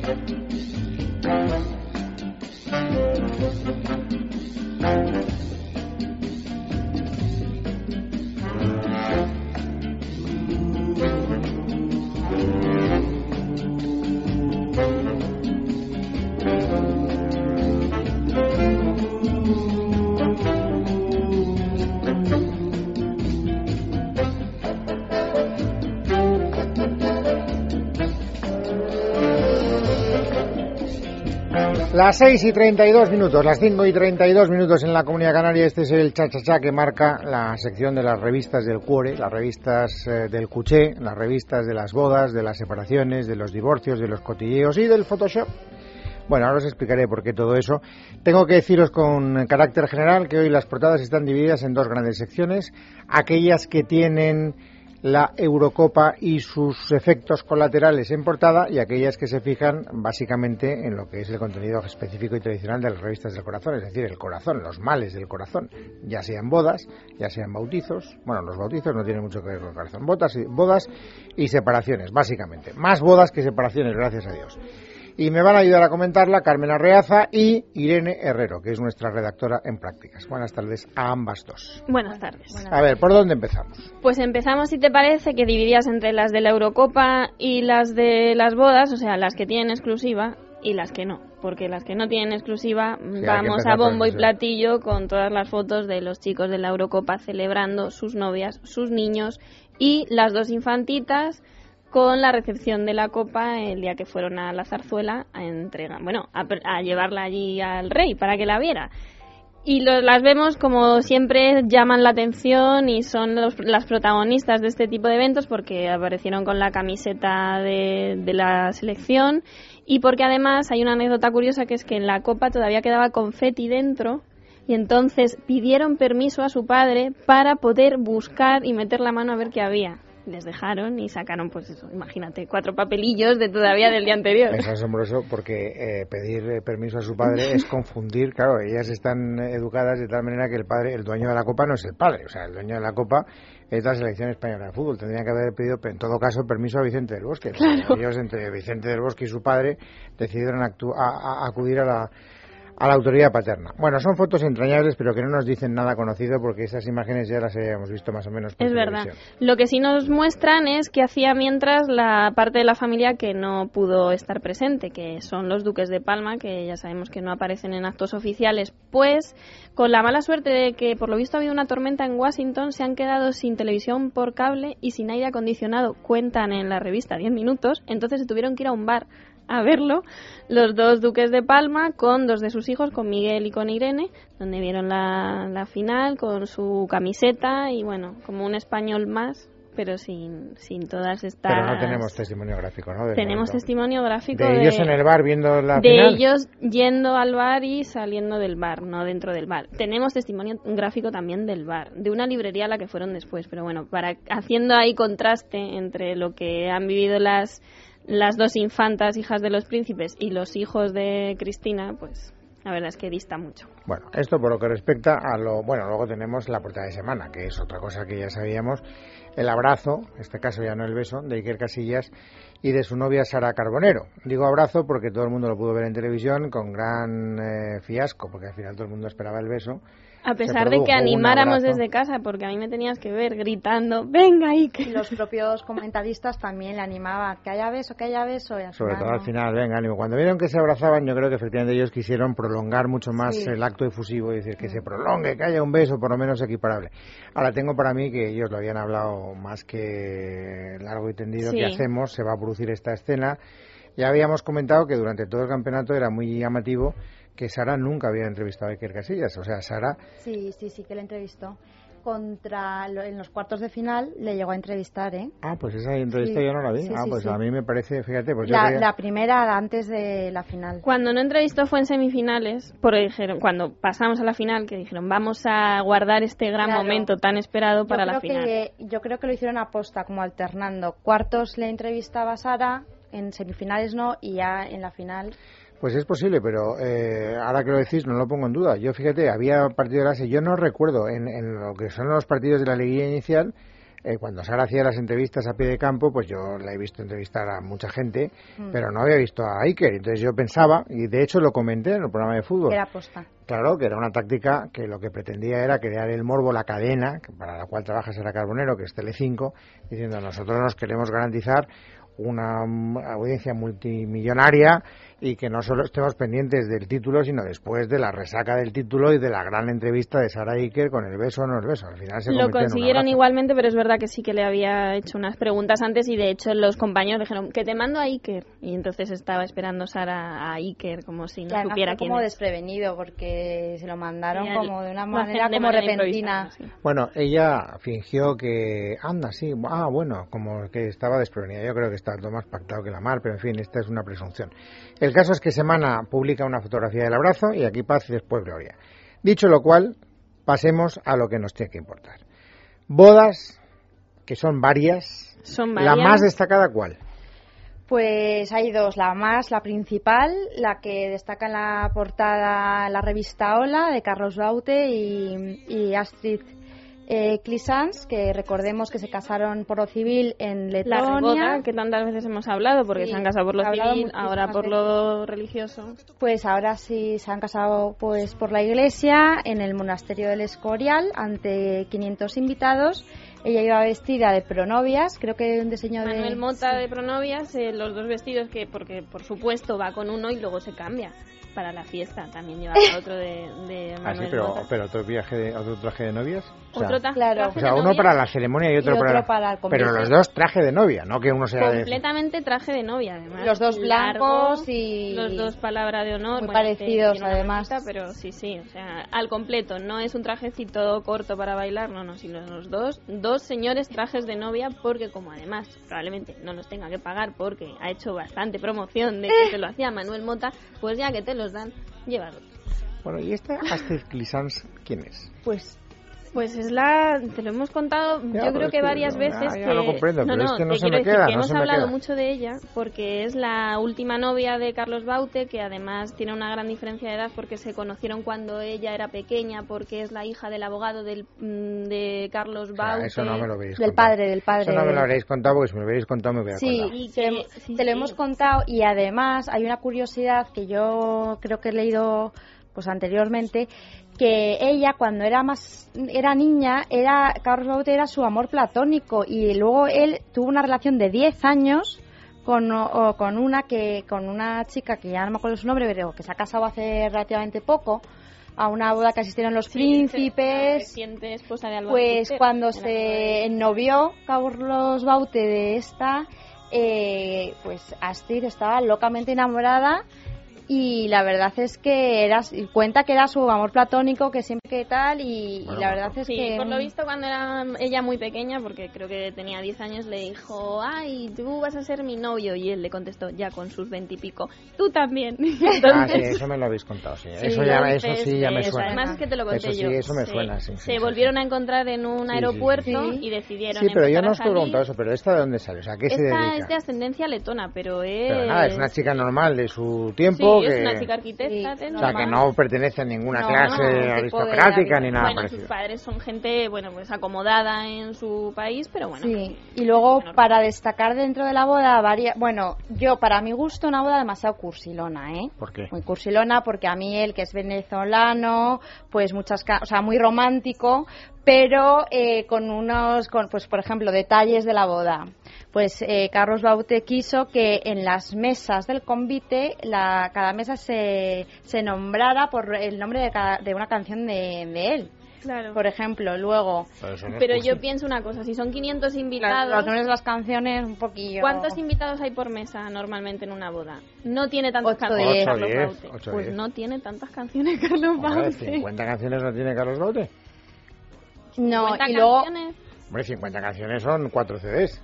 thank you Las 6 y 32 minutos, las 5 y 32 minutos en la Comunidad Canaria. Este es el cha-cha-cha que marca la sección de las revistas del Cuore, las revistas eh, del Cuché, las revistas de las bodas, de las separaciones, de los divorcios, de los cotilleos y del Photoshop. Bueno, ahora os explicaré por qué todo eso. Tengo que deciros con carácter general que hoy las portadas están divididas en dos grandes secciones. Aquellas que tienen la Eurocopa y sus efectos colaterales en portada y aquellas que se fijan básicamente en lo que es el contenido específico y tradicional de las revistas del corazón, es decir, el corazón, los males del corazón, ya sean bodas, ya sean bautizos, bueno, los bautizos no tienen mucho que ver con el corazón, bodas y, bodas y separaciones, básicamente, más bodas que separaciones, gracias a Dios y me van a ayudar a comentarla Carmen Arreaza y Irene Herrero, que es nuestra redactora en prácticas. Buenas tardes a ambas dos. Buenas tardes. A ver, ¿por dónde empezamos? Pues empezamos, si te parece, que dividías entre las de la Eurocopa y las de las bodas, o sea, las que tienen exclusiva y las que no, porque las que no tienen exclusiva vamos a bombo y platillo con todas las fotos de los chicos de la Eurocopa celebrando sus novias, sus niños y las dos infantitas con la recepción de la copa el día que fueron a la zarzuela a entregar, bueno, a, llevarla allí al rey para que la viera. Y las vemos como siempre llaman la atención y son las protagonistas de este tipo de eventos porque aparecieron con la camiseta de, de la selección y porque además hay una anécdota curiosa que es que en la copa todavía quedaba confeti dentro y entonces pidieron permiso a su padre para poder buscar y meter la mano a ver qué había les dejaron y sacaron, pues eso, imagínate, cuatro papelillos de todavía del día anterior. Es asombroso porque eh, pedir eh, permiso a su padre es confundir, claro, ellas están educadas de tal manera que el padre, el dueño de la copa no es el padre, o sea, el dueño de la copa es la selección española de fútbol. Tendrían que haber pedido, en todo caso, permiso a Vicente del Bosque. Ellos, entre Vicente del Bosque y su padre, decidieron acudir a la a la autoridad paterna. Bueno, son fotos entrañables, pero que no nos dicen nada conocido porque esas imágenes ya las habíamos visto más o menos. Por es verdad. Lo que sí nos muestran es que hacía mientras la parte de la familia que no pudo estar presente, que son los duques de Palma, que ya sabemos que no aparecen en actos oficiales, pues con la mala suerte de que por lo visto ha habido una tormenta en Washington, se han quedado sin televisión por cable y sin aire acondicionado, cuentan en la revista 10 minutos, entonces se tuvieron que ir a un bar a verlo los dos duques de Palma con dos de sus hijos, con Miguel y con Irene, donde vieron la, la final con su camiseta y bueno, como un español más pero sin, sin todas estas... Pero no tenemos testimonio gráfico, ¿no? tenemos testimonio gráfico de, ellos en el bar viendo la de ellos yendo al bar y saliendo del bar, no dentro del bar. Tenemos testimonio gráfico también del bar, de una librería a la que fueron después, pero bueno, para haciendo ahí contraste entre lo que han vivido las las dos infantas, hijas de los príncipes, y los hijos de Cristina, pues la verdad es que dista mucho. Bueno, esto por lo que respecta a lo. Bueno, luego tenemos la portada de semana, que es otra cosa que ya sabíamos. El abrazo, en este caso ya no el beso, de Iker Casillas y de su novia Sara Carbonero. Digo abrazo porque todo el mundo lo pudo ver en televisión con gran eh, fiasco, porque al final todo el mundo esperaba el beso a pesar de que animáramos desde casa, porque a mí me tenías que ver gritando, venga Iker. Y los propios comentaristas también le animaban, que haya beso, que haya beso. Sobre todo al final, venga, ánimo. Cuando vieron que se abrazaban, yo creo que efectivamente ellos quisieron prolongar mucho más el acto efusivo y decir que se prolongue, que haya un beso por lo menos equiparable. Ahora tengo para mí que ellos lo habían hablado más que largo y tendido que hacemos, se va a producir esta escena. Ya habíamos comentado que durante todo el campeonato era muy llamativo que Sara nunca había entrevistado a Iker Casillas. O sea, Sara. Sí, sí, sí que le entrevistó. Contra en los cuartos de final le llegó a entrevistar, ¿eh? Ah, pues esa entrevista yo no la vi. ah, pues a mí me parece, fíjate, pues la, la, primera antes de la final. Cuando no entrevistó fue en semifinales, porque dijeron, cuando pasamos a la final, que dijeron, vamos a guardar este gran momento tan esperado para la final. Que, yo creo que lo hicieron a posta, como alternando. Cuartos le entrevistaba a Sara, en semifinales no, y ya en la final pues es posible, pero eh, ahora que lo decís no lo pongo en duda. Yo fíjate, había partido de clase, yo no recuerdo en, lo que son los partidos de la liguilla inicial eh, cuando Sara hacía las entrevistas a pie de campo, pues yo la he visto entrevistar a mucha gente, mm. pero no había visto a Iker. Entonces yo pensaba, y de hecho lo comenté en el programa de fútbol. Era aposta. Claro, que era una táctica que lo que pretendía era crear el morbo, la cadena, para la cual trabaja Sara Carbonero, que es Telecinco, diciendo nosotros nos queremos garantizar una audiencia multimillonaria y que no solo estemos pendientes del título, sino después de la resaca del título y de la gran entrevista de Sara Iker con el beso o no el beso. Al final se Lo consiguieron igualmente, pero es verdad que sí que le había hecho unas preguntas antes y de hecho los compañeros dijeron que te mando a Iker. Y entonces estaba esperando Sara a Iker como si no supiera quién como desprevenido porque se lo mandaron como de una manera como repentina. Bueno, ella fingió que anda, sí, ah, bueno, como que estaba desprevenida. Yo creo que está todo más pactado que la mar, pero en fin, esta es una presunción. El caso es que Semana publica una fotografía del abrazo y aquí paz y después gloria. Dicho lo cual, pasemos a lo que nos tiene que importar. Bodas, que son varias. Son varias. ¿La más destacada cuál? Pues hay dos, la más, la principal, la que destaca en la portada la revista Hola de Carlos Baute y, y Astrid eh, Clisans, que recordemos que se casaron por lo civil en Letonia. La que tantas veces hemos hablado, porque se han casado por lo civil, ahora por lo religioso. Pues ahora sí se han casado pues por la iglesia, en el monasterio del Escorial, ante 500 invitados. Ella iba vestida de pronovias, creo que un diseño de... Manuel Mota de pronovias, eh, los dos vestidos que, porque por supuesto va con uno y luego se cambia para la fiesta. También llevaba otro de, de ah, sí, pero, pero otro viaje de, otro traje de novias. O otro sea, claro. o sea uno para la ceremonia y otro, para, Pero los dos traje de novia, no que uno sea completamente traje de novia, además. Los dos blancos y los dos palabra de honor, muy parecidos además. pero sí, sí, o sea, al completo. No es un trajecito corto para bailar, no, no, sino los dos dos señores trajes de novia porque como además probablemente no nos tenga que pagar porque ha hecho bastante promoción de que se lo hacía Manuel Mota, pues ya que te los dan, llévalo. Bueno, ¿y esta Astrid Clisans quién es? Pues pues es la, te lo hemos contado, yo creo que, varias veces. Ya, lo comprendo, no, pero es que no se me queda. Que hemos hablado queda. mucho de ella porque es la última novia de Carlos Baute, que además tiene una gran diferencia de edad porque se conocieron cuando ella era pequeña, porque es la hija del abogado del, mm, de Carlos Baute. eso no me lo veis Del padre, del padre. Eso no me lo habréis contado porque si me lo habéis contado me hubiera sí, acordado. Sí, te lo hemos contado y además hay una curiosidad que yo creo que he leído pues anteriormente que ella cuando era más era niña era Carlos Baute era su amor platónico y luego él tuvo una relación de 10 años con, con una que con una chica que ya no me acuerdo su nombre pero que se ha casado hace relativamente poco a una boda que asistieron los príncipes. pues cuando se ennovió Carlos Baute de esta eh, pues Astrid estaba locamente enamorada y la verdad es que era, cuenta que era su amor platónico, que siempre que tal, y, la verdad es sí, que... por lo visto cuando era ella muy pequeña, porque creo que tenía 10 años, le dijo, ay, tú vas a ser mi novio, y él le contestó, ya con sus 20 y pico, tú también. Ah, sí, eso me lo habéis contado, sí. Eso, ya, eso sí ya me suena. Además es que te lo conté eso yo. Sí, eso me suena, sí. Se volvieron a encontrar en un aeropuerto y decidieron Sí, pero yo no os he preguntado eso, pero ¿esta de dónde sale? O sea, ¿qué esta se dedica? es de ascendencia letona, pero es... Pero nada, es una chica normal de su tiempo sí, que... es una chica arquitecta o sea, que no pertenece a ninguna clase aristocrática ni nada bueno, parecido. sus padres son gente, bueno, pues acomodada en su país, pero bueno. Sí, y luego para destacar dentro de la boda, varia, bueno, yo para mi gusto una boda demasiado cursilona, ¿eh? ¿Por qué? Muy cursilona porque a mí él que es venezolano, pues muchas, o sea, muy romántico, pero eh, con unos, con, pues por ejemplo, detalles de la boda pues eh, Carlos Baute quiso que en las mesas del convite la, cada mesa se, se nombrara por el nombre de, cada, de una canción de, de él. Claro. Por ejemplo, luego. Pero, yo pienso una cosa: si son 500 invitados. Los nombres de las canciones, un poquillo. ¿Cuántos invitados hay por mesa normalmente en una boda? No tiene tantas Ocho, canciones. Carlos Baute. pues diez. no tiene tantas canciones Carlos Baute. 50 canciones no tiene Carlos Baute. No, 50 y luego. canciones. Hombre, 50 canciones son 4 CDs.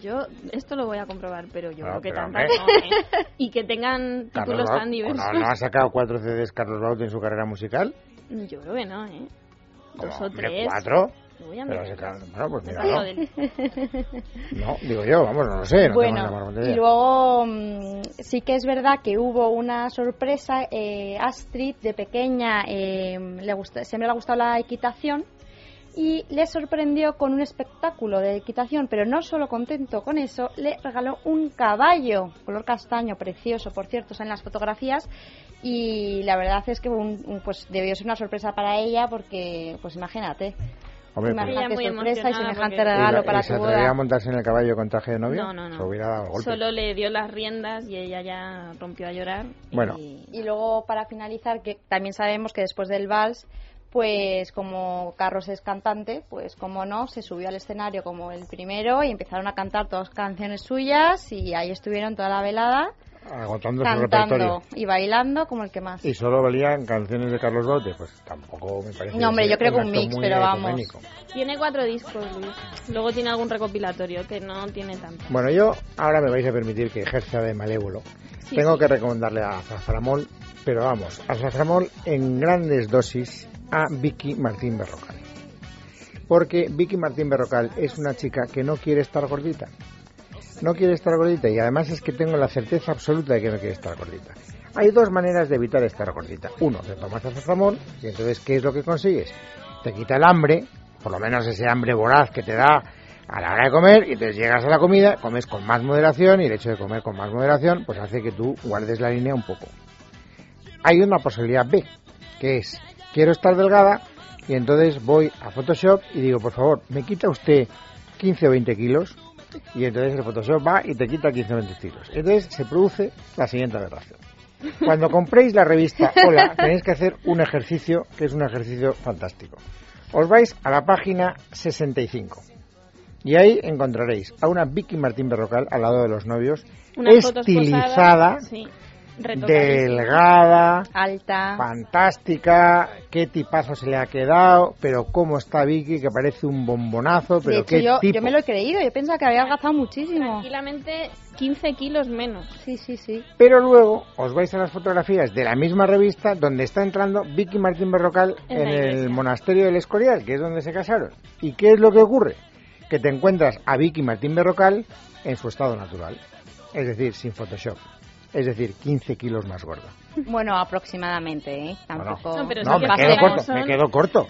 Yo esto lo voy a comprobar, pero yo No, creo que tantas no, ¿eh? Y que tengan Carlos títulos Baute- tan diversos. ¿No, ¿No ha sacado 4 CDs Carlos Baute en su carrera musical? Yo creo que no, ¿eh? Dos o tres. ¿Cuatro? Lo voy a Pero mirar. se ca- bueno, pues mira, no. No, digo yo, vamos, no lo sé. No bueno, y luego mm, sí que es verdad que hubo una sorpresa. Eh, Astrid, de pequeña, eh, le gusta, siempre le ha gustado la equitación y le sorprendió con un espectáculo de equitación, pero no solo contento con eso, le regaló un caballo, color castaño, precioso, por cierto, en las fotografías, y la verdad es que pues debió ser una sorpresa para ella porque, pues imagínate, Hombre, Imagínate pues, sorpresa y semejante regalo para tu boda. ¿Se a montarse en el caballo con traje de novio? No, no, no. Se hubiera dado golpe. Solo le dio las riendas y ella ya rompió a llorar. Bueno. Y... y luego, para finalizar, que también sabemos que después del vals pues como Carlos es cantante, pues como no, se subió al escenario como el primero y empezaron a cantar todas canciones suyas y ahí estuvieron toda la velada agotando cantando y bailando como el que más. ¿Y solo valían canciones de Carlos Baute? Pues tampoco me parece. No, hombre, yo creo que un mix, pero vamos. Tiene cuatro discos, Luis. Luego tiene algún recopilatorio que no tiene tanto. Bueno, yo ahora me vais a permitir que ejerza de malévolo. Tengo que recomendarle a Zaframol, pero vamos, a Zaframol en grandes dosis a Vicky Martín Berrocal. Porque Vicky Martín Berrocal es una chica que no quiere estar gordita. No quiere estar gordita y además es que tengo la certeza absoluta de que no quiere estar gordita. Hay dos maneras de evitar estar gordita. Uno, te tomas azaframol y entonces ¿qué es lo que consigues? Te quita el hambre, por lo menos ese hambre voraz que te da a la hora de comer y entonces llegas a la comida, comes con más moderación y el hecho de comer con más moderación pues hace que tú guardes la línea un poco. Hay una posibilidad B, que es quiero estar delgada y entonces voy a Photoshop y digo, por favor, me quita usted 15 o 20 kilos y entonces el Photoshop va y te quita 15 o 20 kilos. Entonces se produce la siguiente aberración. Cuando compréis la revista Hola, tenéis que hacer un ejercicio que es un ejercicio fantástico. Os vais a la página 65 y ahí encontraréis a una Vicky Martín Berrocal al lado de los novios, estilizada, delgada, alta, fantástica, qué tipazo se le ha quedado, pero cómo está Vicky, que parece un bombonazo, pero qué yo, yo me lo he creído, yo pensaba que había adelgazado muchísimo. Tranquilamente 15 kilos menos. Sí, sí, sí. Pero luego os vais a las fotografías de la misma revista donde está entrando Vicky Martín Berrocal en, el monasterio del Escorial, que es donde se casaron. ¿Y qué es lo que ocurre? Que te encuentras a Vicky Martín Berrocal en su estado natural, es decir, sin Photoshop es decir, 15 kilos más gorda. Bueno, aproximadamente, ¿eh? Tampoco... No, pero me, quedo corto, me quedo corto,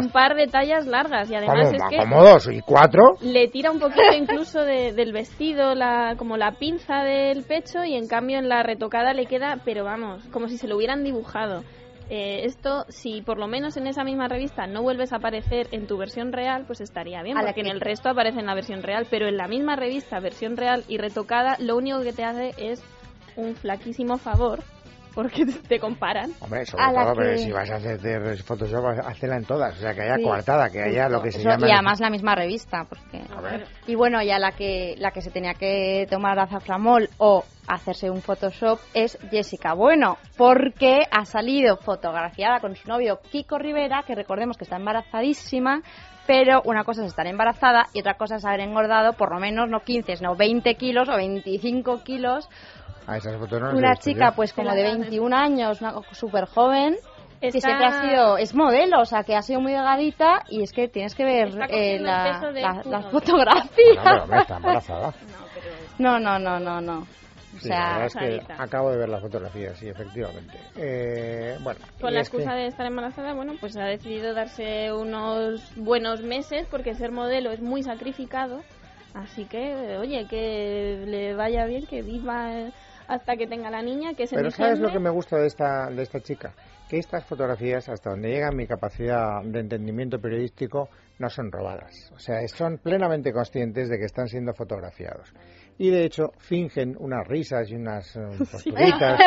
Un par de tallas largas y además es que... Como dos y cuatro. Le tira un poquito incluso del vestido, la, como la pinza del pecho y en cambio en la retocada le queda, pero vamos, como si se lo hubieran dibujado. Eh, esto, si por lo menos en esa misma revista no vuelves a aparecer en tu versión real, pues estaría bien, porque en el resto aparece en la versión real, pero en la misma revista, versión real y retocada, lo único que te hace es un flaquísimo favor porque te comparan. Hombre, sobre todo, pero si vas a hacer Photoshop, hazla en todas, o sea, que haya coartada, que haya lo que se llama... Y además la misma revista, porque... A ver. Y bueno, ya la que, la que se tenía que tomar azaframol o hacerse un Photoshop es Jessica Bueno, porque ha salido fotografiada con su novio Kiko Rivera, que recordemos que está embarazadísima, pero una cosa es estar embarazada y otra cosa es haber engordado por lo menos no 15, sino 20 kilos o 25 kilos una chica pues como de 21 años, súper joven, que siempre ha sido, es modelo, o sea, que ha sido muy delgadita y es que tienes que ver eh, la, la, fotografía. No, no, no, no, no. O sea, es que acabo de ver la fotografía, sí, efectivamente. Eh, bueno, Con la excusa de estar embarazada, bueno, pues ha decidido darse unos buenos meses porque ser modelo es muy sacrificado. Así que, oye, que le vaya bien, que viva hasta que tenga la niña, que es Pero ¿sabes lo que me gusta de esta, de esta chica? Que estas fotografías, hasta donde llega mi capacidad de entendimiento periodístico, no son robadas. O sea, son plenamente conscientes de que están siendo fotografiados. Y de hecho, fingen unas risas y unas eh, posturitas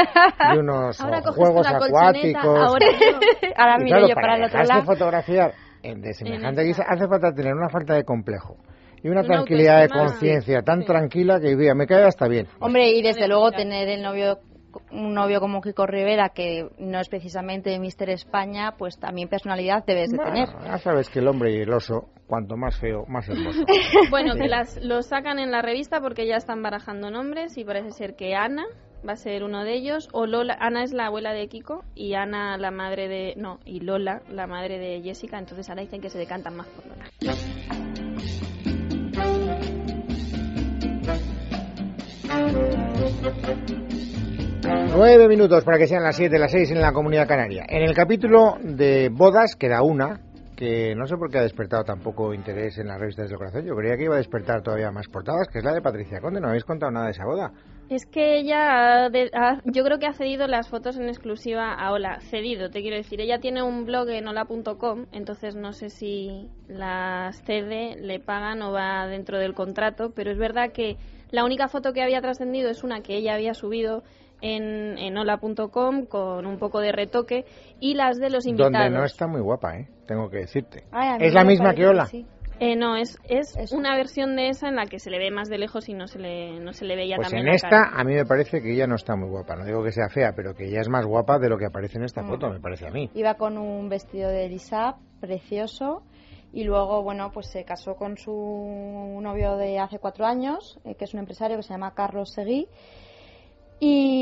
y unos juegos acuáticos. Ahora, ahora miro yo para, el otro lado. fotografiar de semejante guisa, hace falta tener una falta de complejo y una, tranquilidad de conciencia tan tranquila que día me cae hasta bien. Hombre, y desde luego tener el novio un novio como Kiko Rivera, que no es precisamente Mister España, pues también personalidad debes de tener. Ya sabes que el hombre y el oso, cuanto más feo, más hermoso. bueno, que las, lo sacan en la revista porque ya están barajando nombres y parece ser que Ana va a ser uno de ellos, o Lola, Ana es la abuela de Kiko y Ana la madre de, no, y Lola la madre de Jessica, entonces ahora dicen que se decantan más por Lola. Nueve minutos para que sean las siete, las seis en la comunidad canaria. En el capítulo de bodas queda una, que no sé por qué ha despertado tampoco interés en las revistas del corazón. Yo creía que iba a despertar todavía más portadas, que es la de Patricia Conde. No habéis contado nada de esa boda. Es que ella, yo creo que ha cedido las fotos en exclusiva a Hola. Cedido, te quiero decir. Ella tiene un blog en hola.com, entonces no sé si las cede, le pagan o va dentro del contrato, pero es verdad que la única foto que había trascendido es una que ella había subido en, en hola.com con un poco de retoque y las de los invitados. Donde no está muy guapa, ¿eh? tengo que decirte. ¿Es la misma que Hola? Eh, no, es, es una versión de esa en la que se le ve más de lejos y no se le, no se le veía pues también en esta a mí me parece que ella no está muy guapa. No digo que sea fea, pero que ella es más guapa de lo que aparece en esta mm. foto, me parece a mí. Iba con un vestido de Elisa precioso y luego, bueno, pues se casó con su novio de hace cuatro años, eh, que es un empresario que se llama Carlos Seguí y,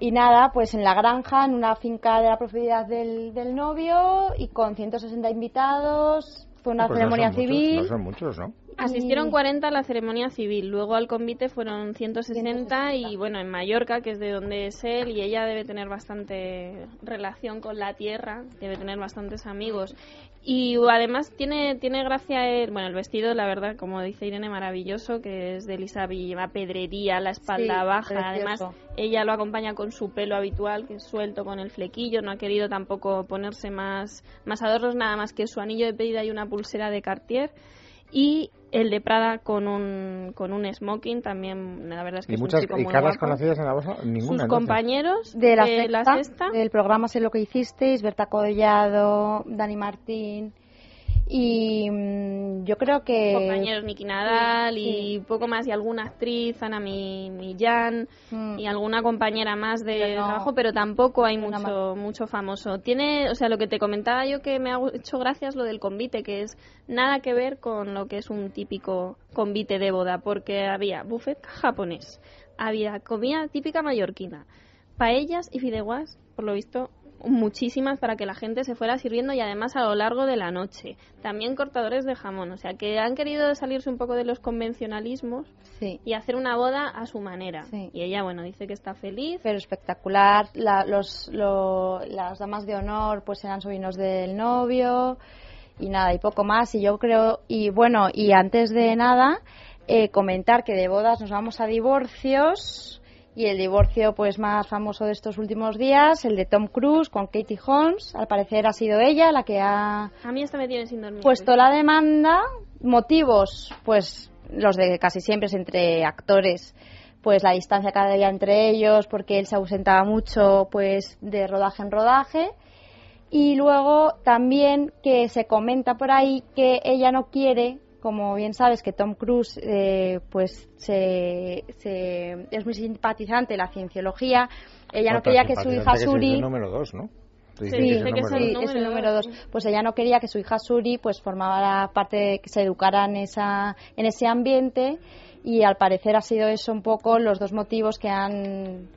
nada, pues en la granja, en una finca de la propiedad del, del novio y con 160 invitados. Fue una pues ceremonia civil. no son muchos, ¿no? Asistieron 40 a la ceremonia civil, luego al convite fueron 160, y bueno, en Mallorca, que es de donde es él, y ella debe tener bastante relación con la tierra, debe tener bastantes amigos. Y además tiene, tiene gracia el, bueno, el vestido, la verdad, como dice Irene, maravilloso, que es de Elisa lleva pedrería, la espalda baja, además ella lo acompaña con su pelo habitual, que es suelto con el flequillo, no ha querido tampoco ponerse más, más adornos, nada más que su anillo de pedida y una pulsera de Cartier y el de Prada con un, con un smoking también, la verdad es que es muchas, un chico ¿Y caras conocidas en la bolsa? Ninguna. Sus compañeros de la, sexta, del programa Sé lo que hicisteis, Berta Collado, Dani Martín, y mm, yo creo que compañeros Niki Nadal y poco más y alguna actriz Ana Millán mm. y alguna compañera más de trabajo pero tampoco hay mucho mucho famoso. Tiene o sea lo que te comentaba yo que me ha hecho gracias lo del convite que es nada que ver con lo que es un típico convite de boda porque había buffet japonés había comida típica mallorquina paellas y fideuás por lo visto muchísimas para que la gente se fuera sirviendo y además a lo largo de la noche. También cortadores de jamón, o sea que han querido salirse un poco de los convencionalismos y hacer una boda a su manera. Y ella, bueno, dice que está feliz. Pero espectacular, los, las damas de honor pues eran sobrinos del novio y nada, y poco más. Y yo creo, y bueno, y antes de nada, eh, comentar que de bodas nos vamos a divorcios y el divorcio pues más famoso de estos últimos días, el de Tom Cruise con Katie Holmes, al parecer ha sido ella la que ha A mí esta me tiene sin dormir. puesto la demanda, motivos pues los de casi siempre es entre actores. Pues la distancia cada día entre ellos porque él se ausentaba mucho pues de rodaje en rodaje. Y luego también que se comenta por ahí que ella no quiere como bien sabes que Tom Cruise eh, pues se, es muy simpatizante de la cienciología ella no quería que su hija Suri es el número dos, ¿no? Sí, es, el número dos. Pues ella no quería que su hija Suri pues formara parte de que se educara en esa en ese ambiente y al parecer ha sido eso un poco los dos motivos que han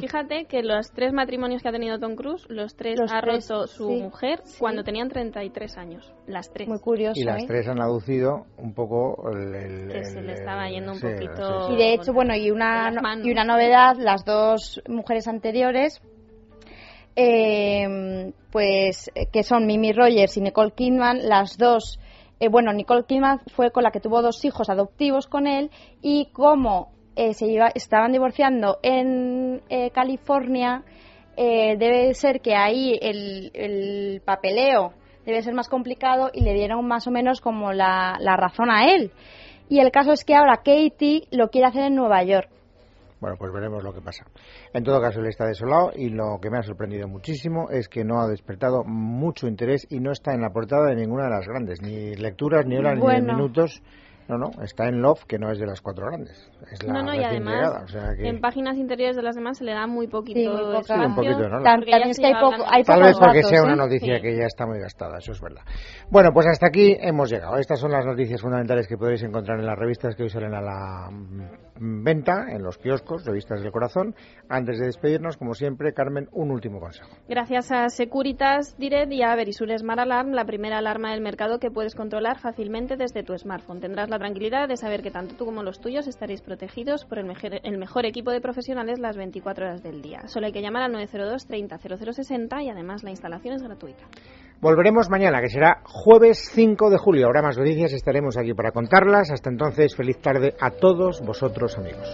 Fíjate que los tres matrimonios que ha tenido Tom Cruise, los tres ha roto su mujer cuando tenían 33 años. Las tres. Muy curioso. Y las ¿eh? tres han aducido un poco el. que se le estaba yendo un poquito. Y de hecho, bueno, y una, y una novedad: las dos mujeres anteriores eh, pues que son Mimi Rogers y Nicole Kidman, las dos, eh, bueno, Nicole Kidman fue con la que tuvo dos hijos adoptivos con él y como eh, se estaban divorciando en eh, California, eh, debe ser que ahí el, papeleo debe ser más complicado y le dieron más o menos como la, la razón a él. Y el caso es que ahora Katie lo quiere hacer en Nueva York. Bueno, pues veremos lo que pasa. En todo caso, él está desolado y lo que me ha sorprendido muchísimo es que no ha despertado mucho interés y no está en la portada de ninguna de las grandes, ni lecturas, ni horas, ni minutos no, no, está en Love, que no es de las cuatro grandes. Es la no, no, y además en páginas interiores de las demás se le da muy poquito sí, muy un poquito, ¿no? es que hay, poco, hay Tal vez porque sea una ¿eh? noticia que ya está muy gastada, eso es verdad. Bueno, pues hasta aquí hemos llegado. Estas son las noticias fundamentales que podéis encontrar en las revistas que hoy salen a la mm, venta, en los kioscos, revistas del corazón. Antes de despedirnos, como siempre, Carmen, un último consejo. Gracias a Securitas Direct y a Verisure Smart Alarm, la primera alarma del mercado que puedes controlar fácilmente desde tu smartphone. Tendrás la tranquilidad de saber que tanto tú como los tuyos estaréis protegidos por el mejor, equipo de profesionales las 24 horas del día. Solo hay que llamar al 902 30 0060 y además la instalación es gratuita. Volveremos mañana, que será jueves 5 de julio. Habrá más noticias, estaremos aquí para contarlas. Hasta entonces, feliz tarde a todos vosotros, amigos.